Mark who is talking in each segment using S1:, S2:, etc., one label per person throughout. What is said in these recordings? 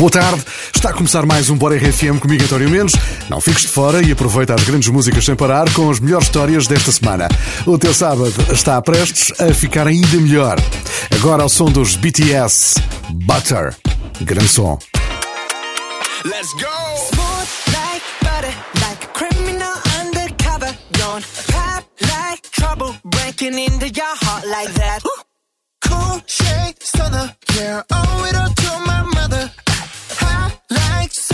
S1: Boa tarde, está a começar mais um Bora RFM comigo, António Menos. Não fiques de fora e aproveita as grandes músicas sem parar com as melhores histórias desta semana. O teu sábado está prestes a ficar ainda melhor. Agora ao som dos BTS Butter. Grande som.
S2: Let's go! Smooth like butter, like a criminal undercover. Don't pop like trouble breaking into your heart like that. Cool shade stunner, yeah, owe it all to my mother.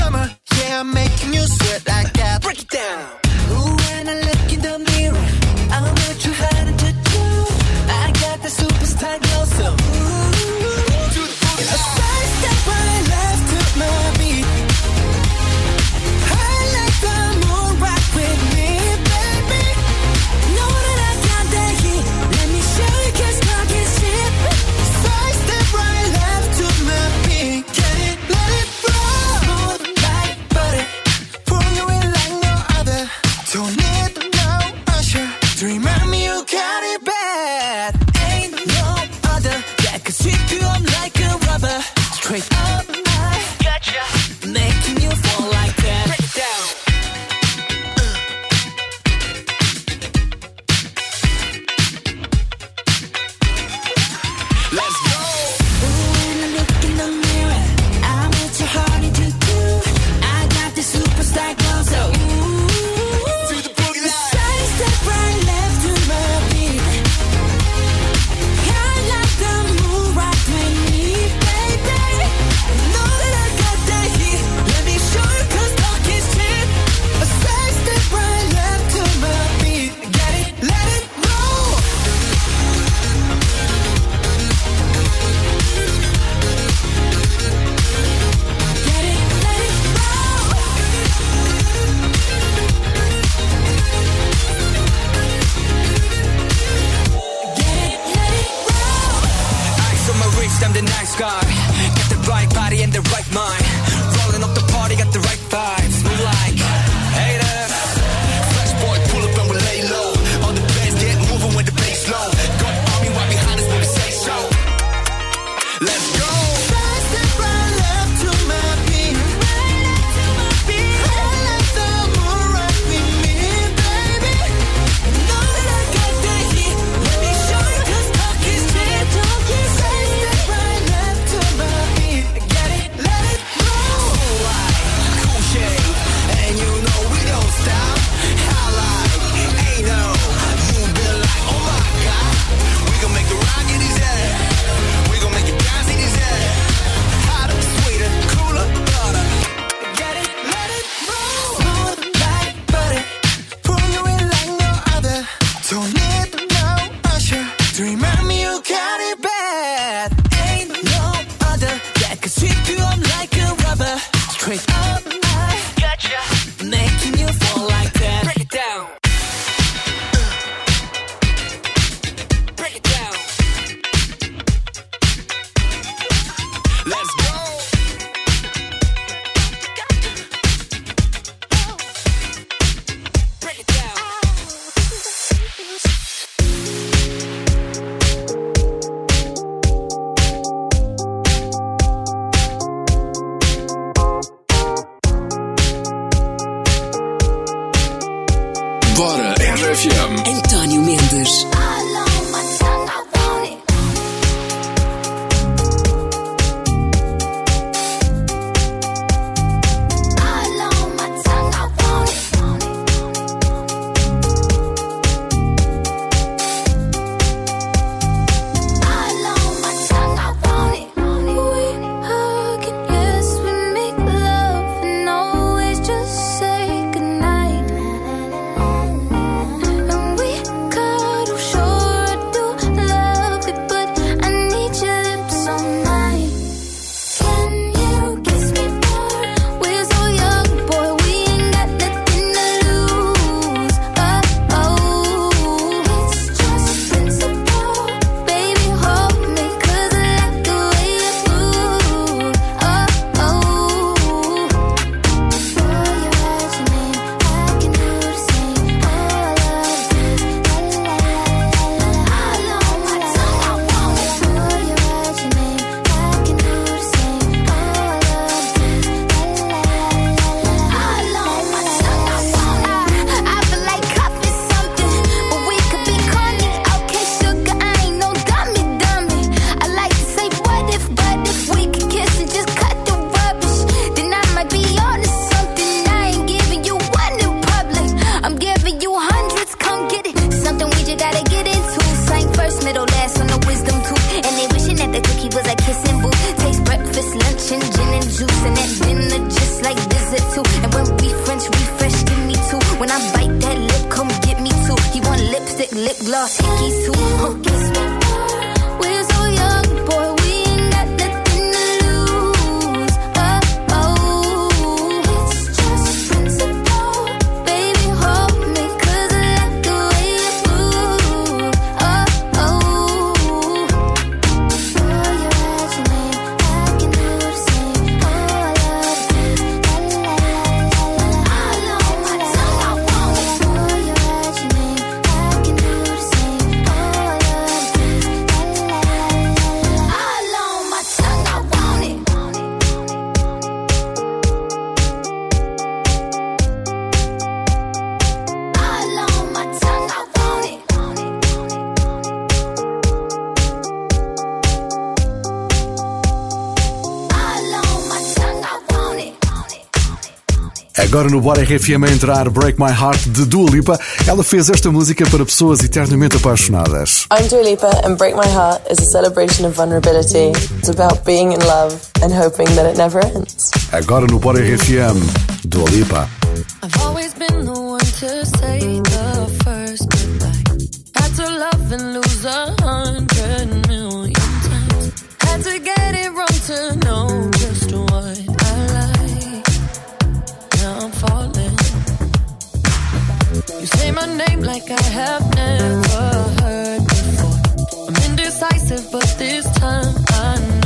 S2: summer. Yeah, I'm making you sweat like
S1: Agora no Bora RFM a entrar Break My Heart de Dua Lipa, ela fez esta música para pessoas eternamente apaixonadas.
S3: I'm Dua Lipa and Break My Heart is a celebration of vulnerability. It's about being in love and hoping that it never ends.
S1: Agora no Bora RFM, Dua Lipa.
S4: I've always been the one to say the first goodbye. Had to love and lose a hundred million times. Had to get it wrong to name like I have never heard before. I'm indecisive, but this time I know.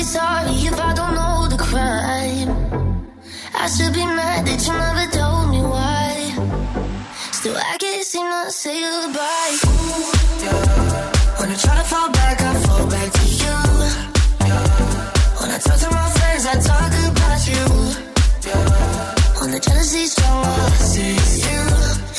S5: be sorry if I don't know the crime. I should be mad that you
S6: never told me why. Still, I can't seem to say goodbye. Ooh, yeah. When I try to fall back, I fall back to you. Yeah. When I talk to my friends, I talk about you. Yeah. When the jealousy's strong, all I see you.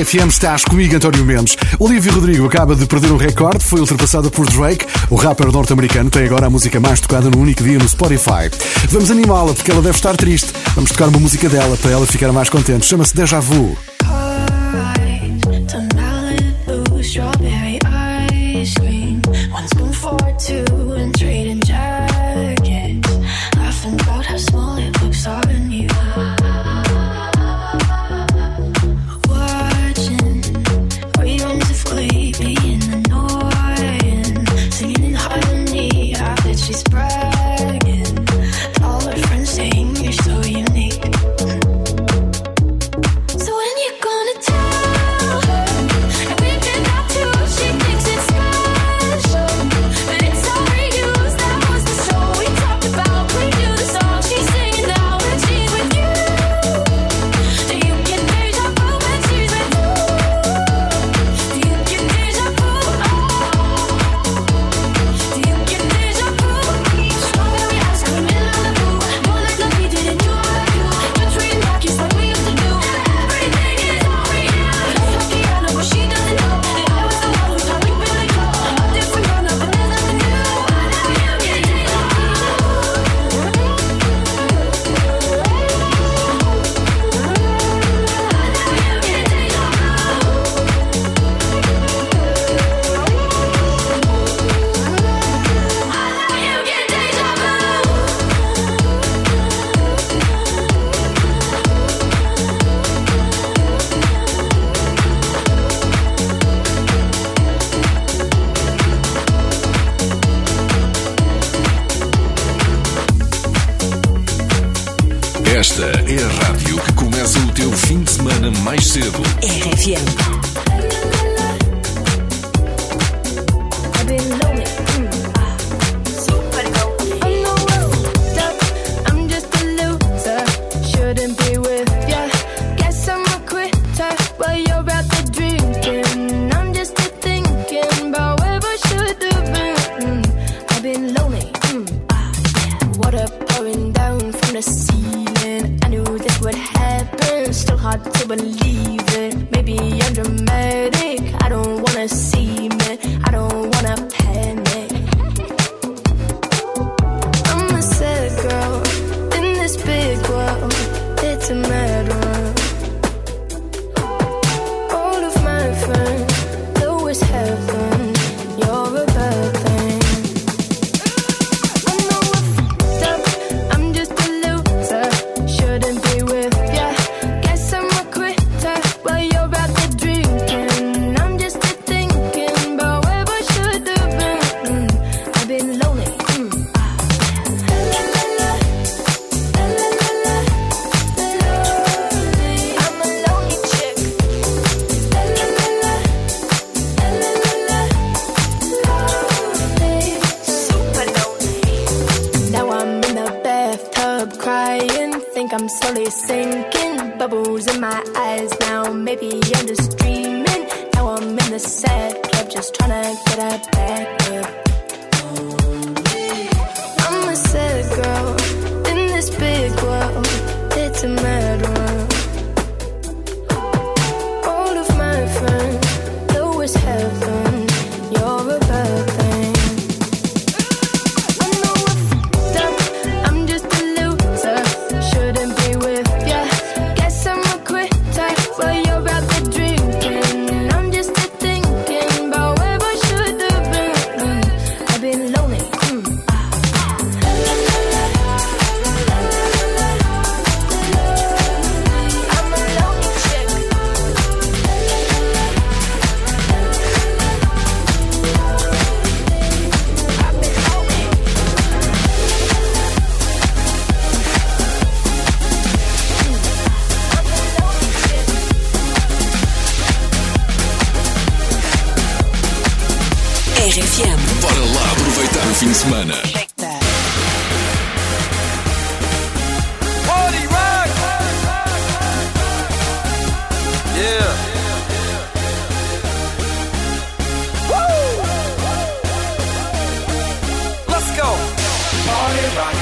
S7: RFM,
S8: estás comigo, António Mendes. Olivia Rodrigo acaba de perder um recorde, foi ultrapassada por Drake. O rapper norte-americano tem agora a música mais tocada no único dia no Spotify. Vamos animá-la, porque ela deve estar triste. Vamos tocar uma música dela para ela ficar mais contente. Chama-se Deja Vu.
S9: RFM.
S10: Bora lá aproveitar o fim de semana.
S11: Party rock! Let's go!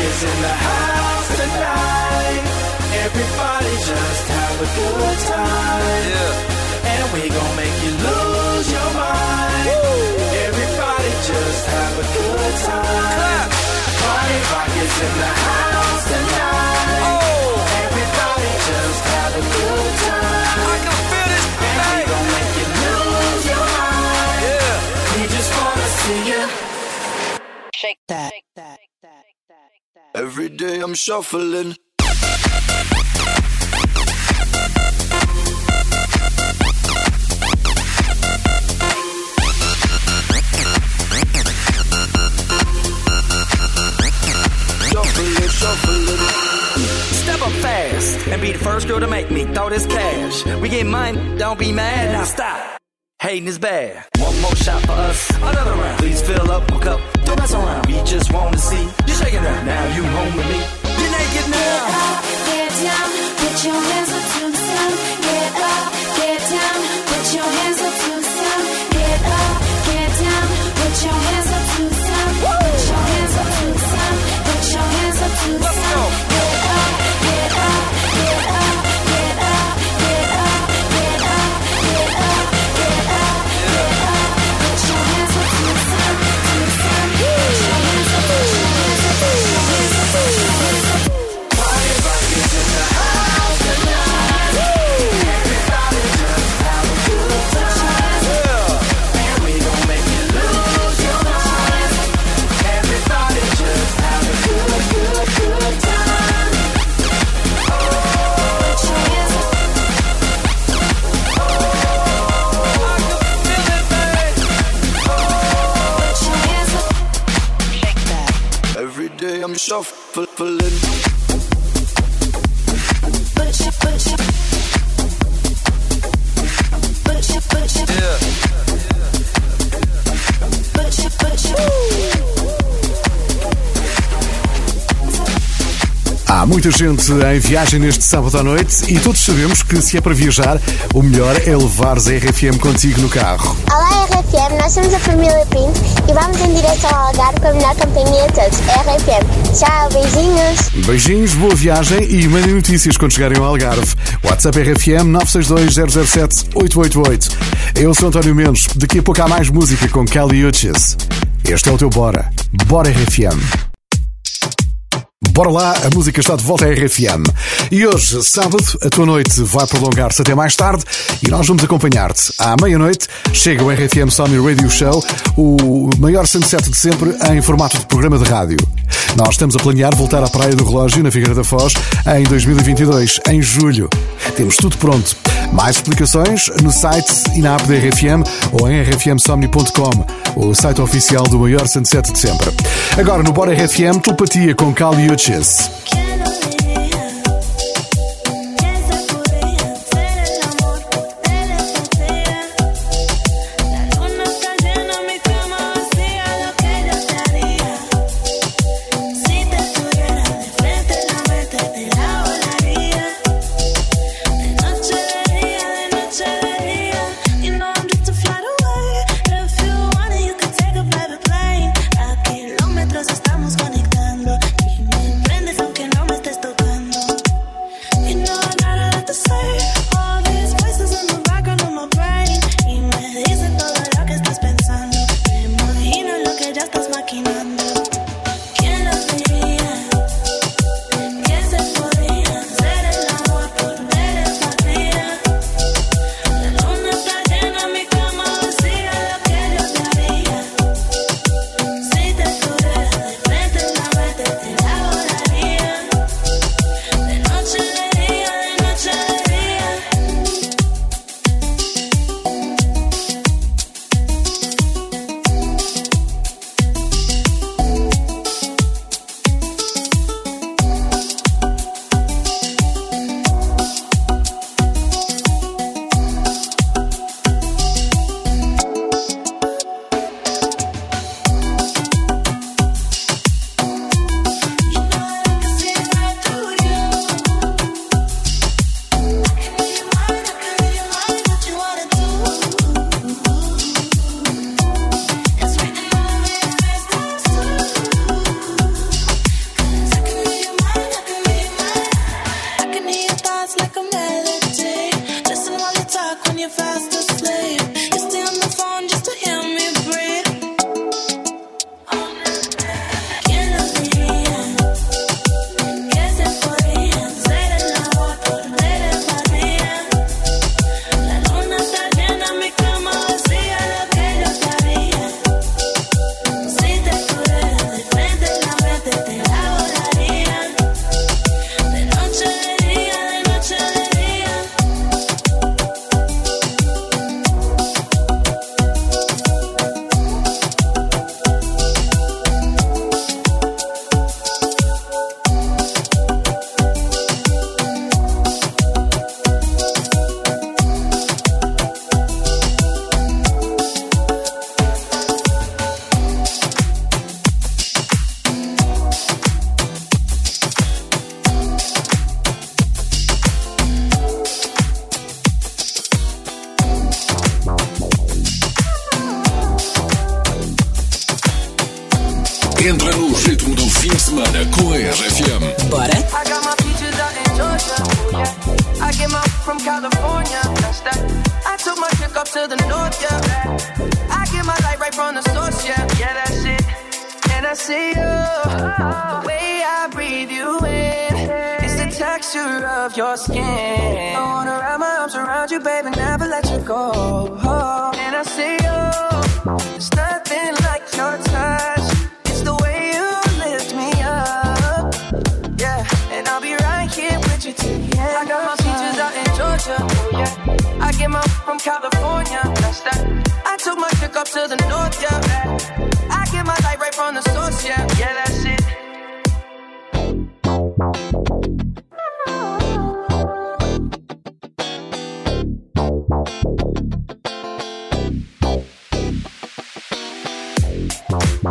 S12: Is in the house tonight. Everybody just have a good time.
S11: Yeah.
S12: And we gon' make you look a good time. Party rock is in the house tonight. Oh. Everybody just have a good time.
S13: I can feel this
S12: And we gon' make you lose your mind. We just wanna see you.
S14: Shake that.
S13: Every day I'm shuffling.
S11: Step up fast and be the first girl to make me throw this cash. We get mine, don't be mad. Now stop. Hating is bad. One more shot for us. Another round. Please fill up a cup. Don't mess around. We just want to see you shaking that. Now you home with me. You're naked now.
S15: Get down, put your hands up to the sun. Get up, get down, put your hands up to the sun.
S1: Muita gente em viagem neste sábado à noite e todos sabemos que se é para viajar, o melhor é levares a RFM contigo no carro.
S16: Olá RFM, nós somos a família Pinto e vamos em direção ao Algarve com a melhor companhia de todos, RFM. Tchau, beijinhos!
S1: Beijinhos, boa viagem e mandem notícias quando chegarem ao Algarve. WhatsApp RFM 962 007 888. Eu sou António Mendes, daqui a pouco há mais música com Kelly Uchis. Este é o teu Bora. Bora RFM. Bora lá, a música está de volta à RFM. E hoje, sábado, a tua noite vai prolongar-se até mais tarde e nós vamos acompanhar-te. À meia-noite chega o RFM Sony Radio Show, o maior sunset de sempre em formato de programa de rádio. Nós estamos a planear voltar à Praia do Relógio, na Figueira da Foz, em 2022, em julho. Temos tudo pronto. Mais explicações no site e na app da RFM ou em rfmsomni.com, o site oficial do maior sunset de sempre. Agora no Bora RFM, telepatia com Cal e.
S17: Sanchez.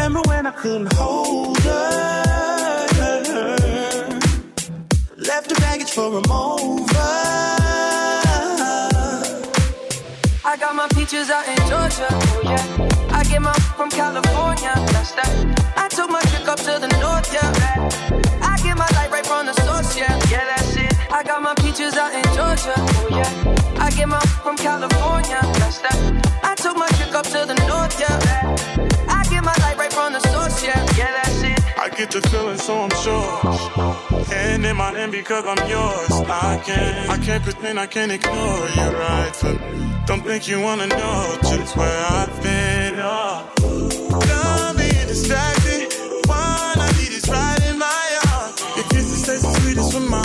S18: Remember when I couldn't hold her? Left the baggage for a mover.
S17: I got my peaches out in Georgia. Oh yeah, I get my from California. That's that. I took my chick up to the north. Yeah, I get my light right from the source. Yeah, yeah, that's it. I got my peaches out in Georgia. Oh yeah, I get my from California. That's that. I took my chick up to the north. Yeah, get the
S18: feeling, so I'm sure. And in my name because I'm yours. I can't, I can't pretend I can't ignore you right from me. Don't think you wanna know just where I've been. Oh. Don't be distracted. One I need is right in my arms. Your kisses taste the sweetest for mine.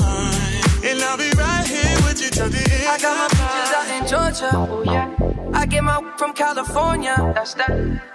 S18: And I'll be right here with you till the end.
S17: I got my pictures out in Georgia. Oh yeah. I get my from California. That's that.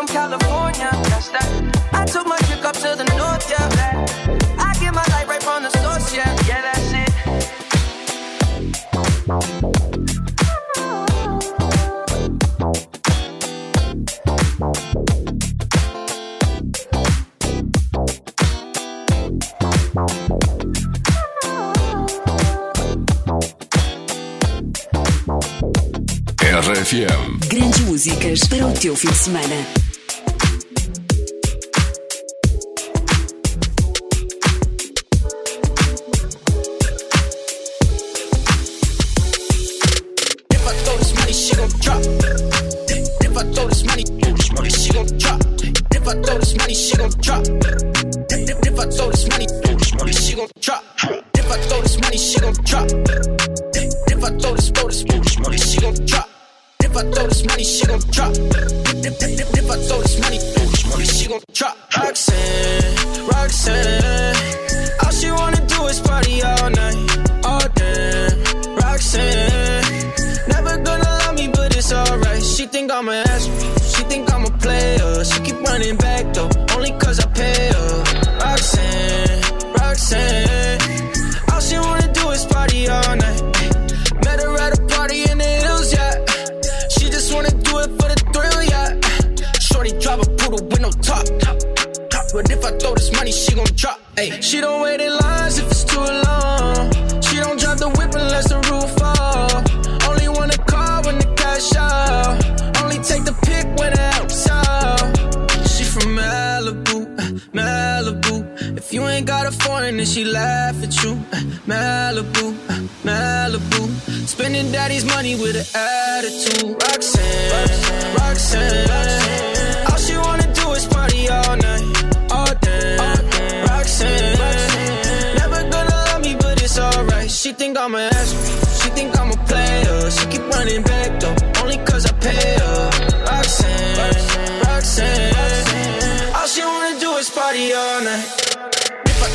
S17: From California. That's that. I took my chick up to the north. Yeah. I get my light right from the source. Yeah. Yeah, that's it.
S10: RFM.
S19: Grandes músicas para o teu fim de semana.
S20: If I throw this money, she gon' drop. If, I throw this, throw this, this money, she gon' drop. If I throw this money, she gon' drop. If, if, if, if I throw this money,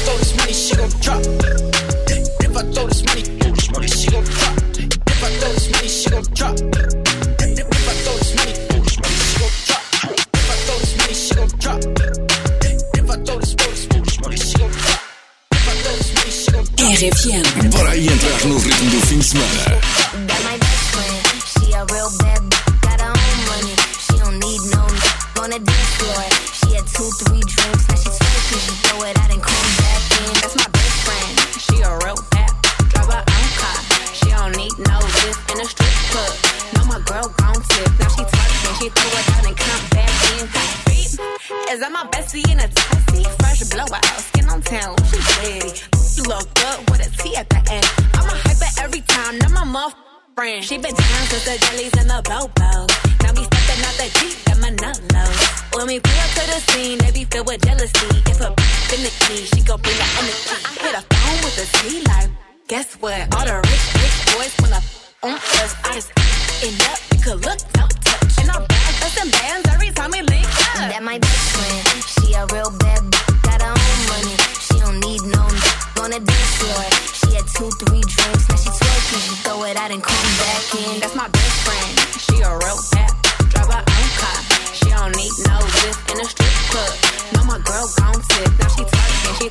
S20: throw this money, she gon' drop. If
S19: I throw this money, this money, she gon' drop. If I throw this money, she gon' drop.
S9: RFM.
S7: Para aí entrar no ritmo do fim de semana.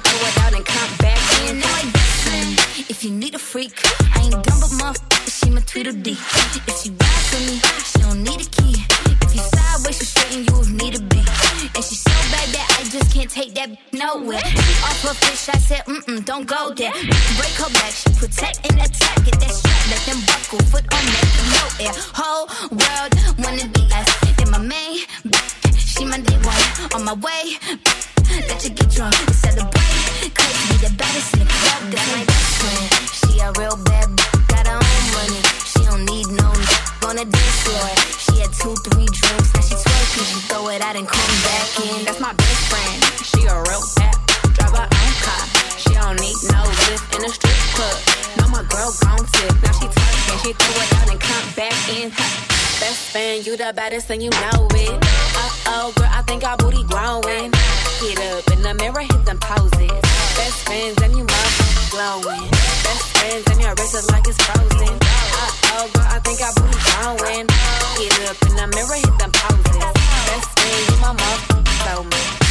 S16: go out and come back in. If you need a freak, I ain't dumb but my she my Tweedledee. If she ride for me, she don't need a key. If you sideways, she straighten you if need a be. And she's so bad that I just can't take that nowhere. Off her fish, I said, mm mm, don't go there. Break her back, she protect and attack. Get that strap, let them buckle, foot on neck, no air. the baddest and you know it. Uh oh, girl, I think our booty growing. Get up in the mirror, hit them poses. Best friends and you mouth glowing. Best friends and your wrist is like it's frozen. Uh oh, girl, I think our booty growing. Get up in the mirror, hit them poses. Best friends, you my mouth glowing.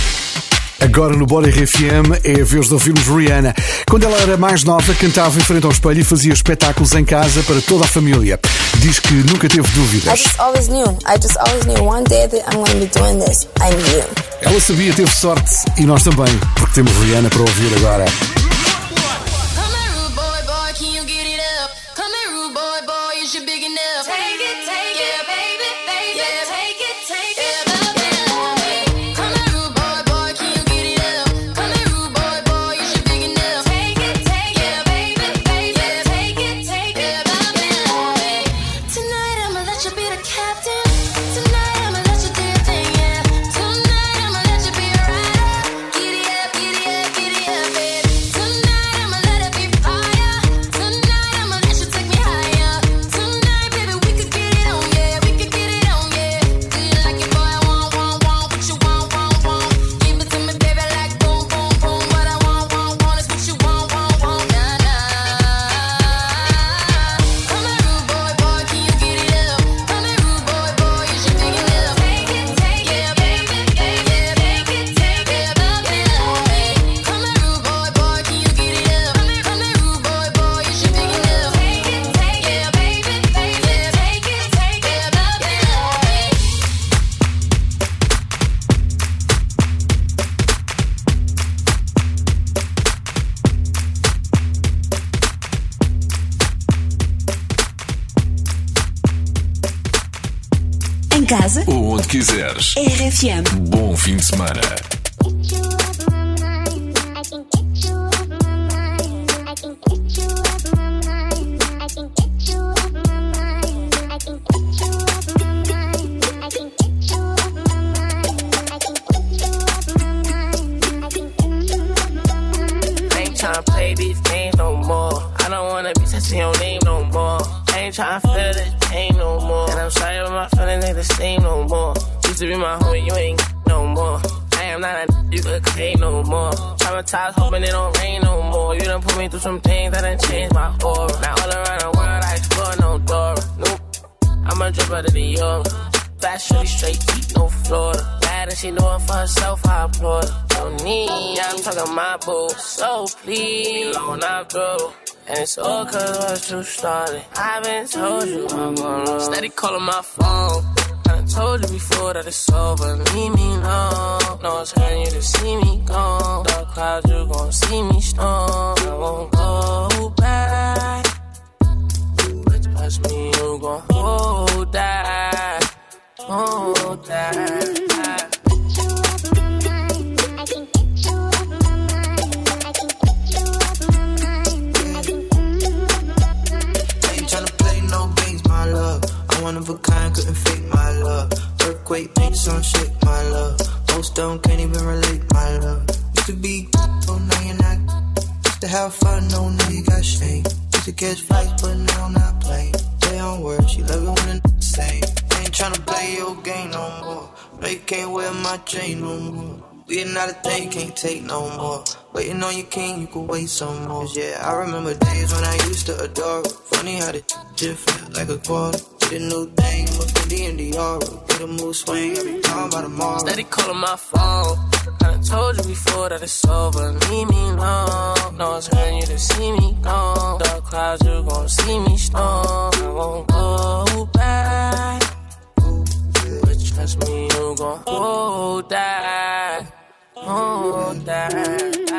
S15: Agora no Body RFM é a vez de ouvirmos Rihanna. Quando ela era mais nova, cantava em frente ao espelho e fazia espetáculos em casa para toda a família. Diz que nunca teve dúvidas. Ela sabia, teve sorte e nós também, porque temos Rihanna para ouvir agora.
S9: RFM.
S7: Bom fim de semana.
S21: tryna
S22: feel this pain no more. And I'm sorry, but my feelings ain't the same no more. To be my homie, you ain't no more. I am not a you could claim no more. Traumatized, hoping it don't rain no more. You done put me through some things that done changed my aura. Now all around the world, I explore no door. Nope. I'm a drip out of the young. Fat shorty straight deep, no Florida. Bad and she doing for herself, I applaud her. No need, I'm talking my boo. So please, long I go. And it's all cause what you started. I've been told you I'm gonna Steady calling my phone. I told you before that it's over. Leave me alone. No one's hurting you to see me gone. Dark clouds, you gon' see me storm. I won't go back. But trust me, you gon' hold that. Hold that.
S23: One of a kind, couldn't fake my love. Earthquake makes some shake, my love. Most don't can't even relate, my love. Used to be, oh now you're not. Used to have fun, no now you got shame. Used to catch flights, but now I'm not playing. Play on words, she love it when the say. I ain't tryna play your game no more. No, you can't wear my chain no more. We not a thing, can't take no more. Waiting on your king, you can wait some more. yeah, I remember days when I used to adore. Funny how the shit felt like a quarter. A new thing, a Fendi and Dior. Get a mood swing, every time by tomorrow.
S22: Steady calling my phone. I told you before that it's over. Leave me alone. No one's hurting you to see me gone. Dark clouds, you gon' see me storm. I won't go back. But trust me, you gon' hold that. Hold that.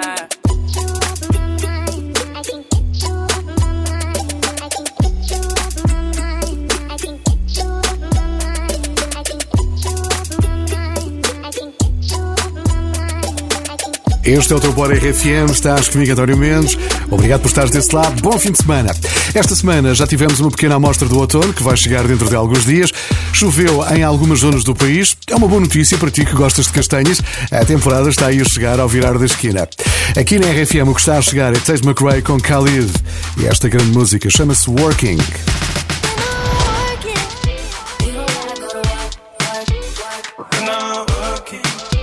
S1: Este é o teu Bora RFM, estás comigo, António Mendes. Obrigado por estares desse lado. Bom fim de semana. Esta semana já tivemos uma pequena amostra do outono, que vai chegar dentro de alguns dias. Choveu em algumas zonas do país. É uma boa notícia para ti que gostas de castanhas. A temporada está aí a chegar ao virar da esquina. Aqui na RFM o que está a chegar é Tate McRae com Khalid. E esta grande música chama-se Working.
S24: feeling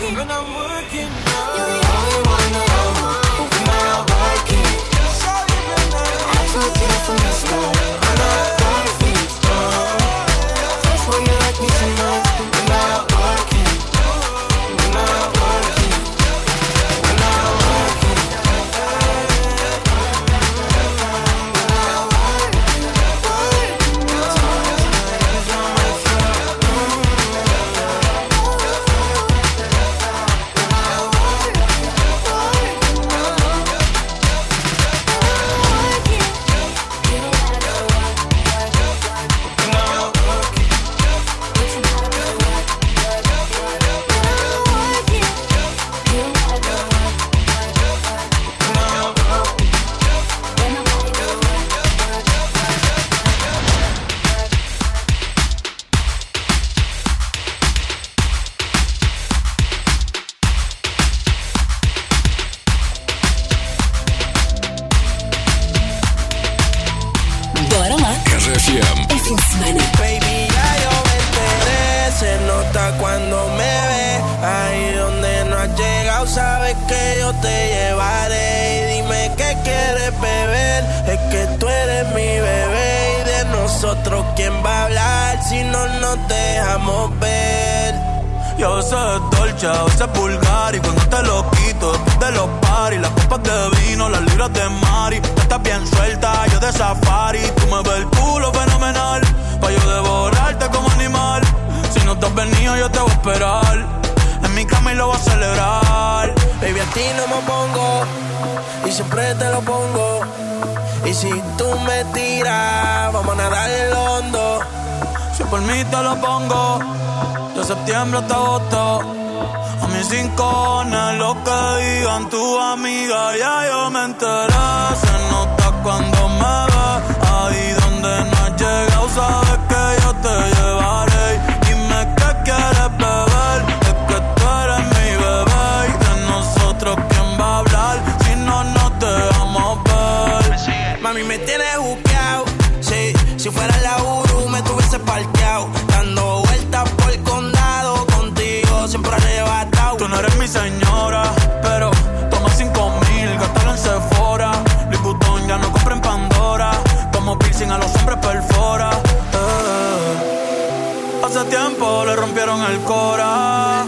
S24: working. When I'm working, you're
S23: the only one that I want. When I'm working, I told you from the start. I'm not perfect.
S19: Yo
S25: sé dolce, a veces vulgar y cuando te lo quito después de los paris, las copas de vino, las libras de Mari, tú estás bien suelta, yo de safari, tú me ves el culo fenomenal, pa' yo devorarte como animal, si no te has venido yo te voy a esperar, en mi cama y lo voy a celebrar.
S19: Baby, a ti no me pongo y siempre te lo pongo. Y si tú me tiras, vamos a nadar en lo hondo.
S25: Si por mí te lo pongo, de septiembre hasta agosto. A mis cinco lo que digan tu amiga, ya yo me enteré. Se nota cuando me ves, ahí donde no has llegado, sabes señora, pero toma cinco mil, gástalo en Sephora. Louis Vuitton ya no compra en Pandora. Como piercing a los hombres perfora. Eh. Hace tiempo le rompieron el cora.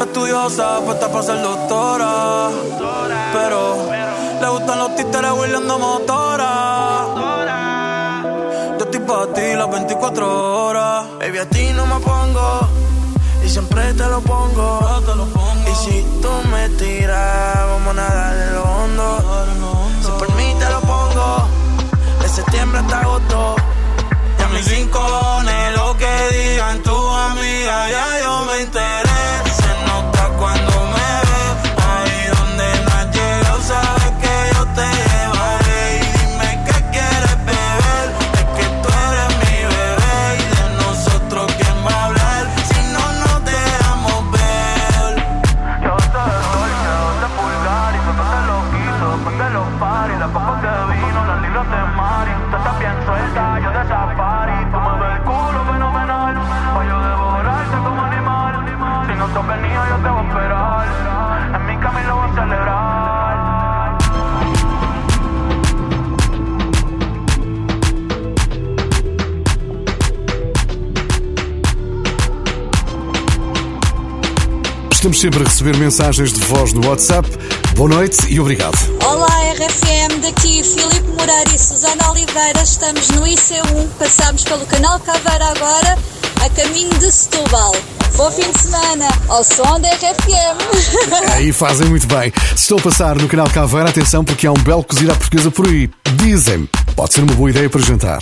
S25: Estudiosa, puesta para ser doctora. Pero le gustan los títeres huirleando motora. Yo estoy para ti las 24 horas.
S19: Baby, a ti no me pongo. Siempre te lo pongo. Y si tú me tiras, vamos a nadar en lo hondo. Si por mí te lo pongo. De septiembre hasta agosto.
S25: Y a mis rincones, lo que digan tu amiga, ya yo me enteré.
S1: Estamos sempre a receber mensagens de voz no WhatsApp. Boa noite e obrigado.
S9: Olá RFM, daqui Filipe Moreira e Susana Oliveira, estamos no IC1, passamos pelo canal Caveira agora, a caminho de Setúbal. Bom fim de semana, ao som da RFM.
S1: Aí fazem muito bem. Se estou a passar no canal Caveira, atenção porque há um belo cozido à portuguesa por aí. Dizem, pode ser uma boa ideia para jantar.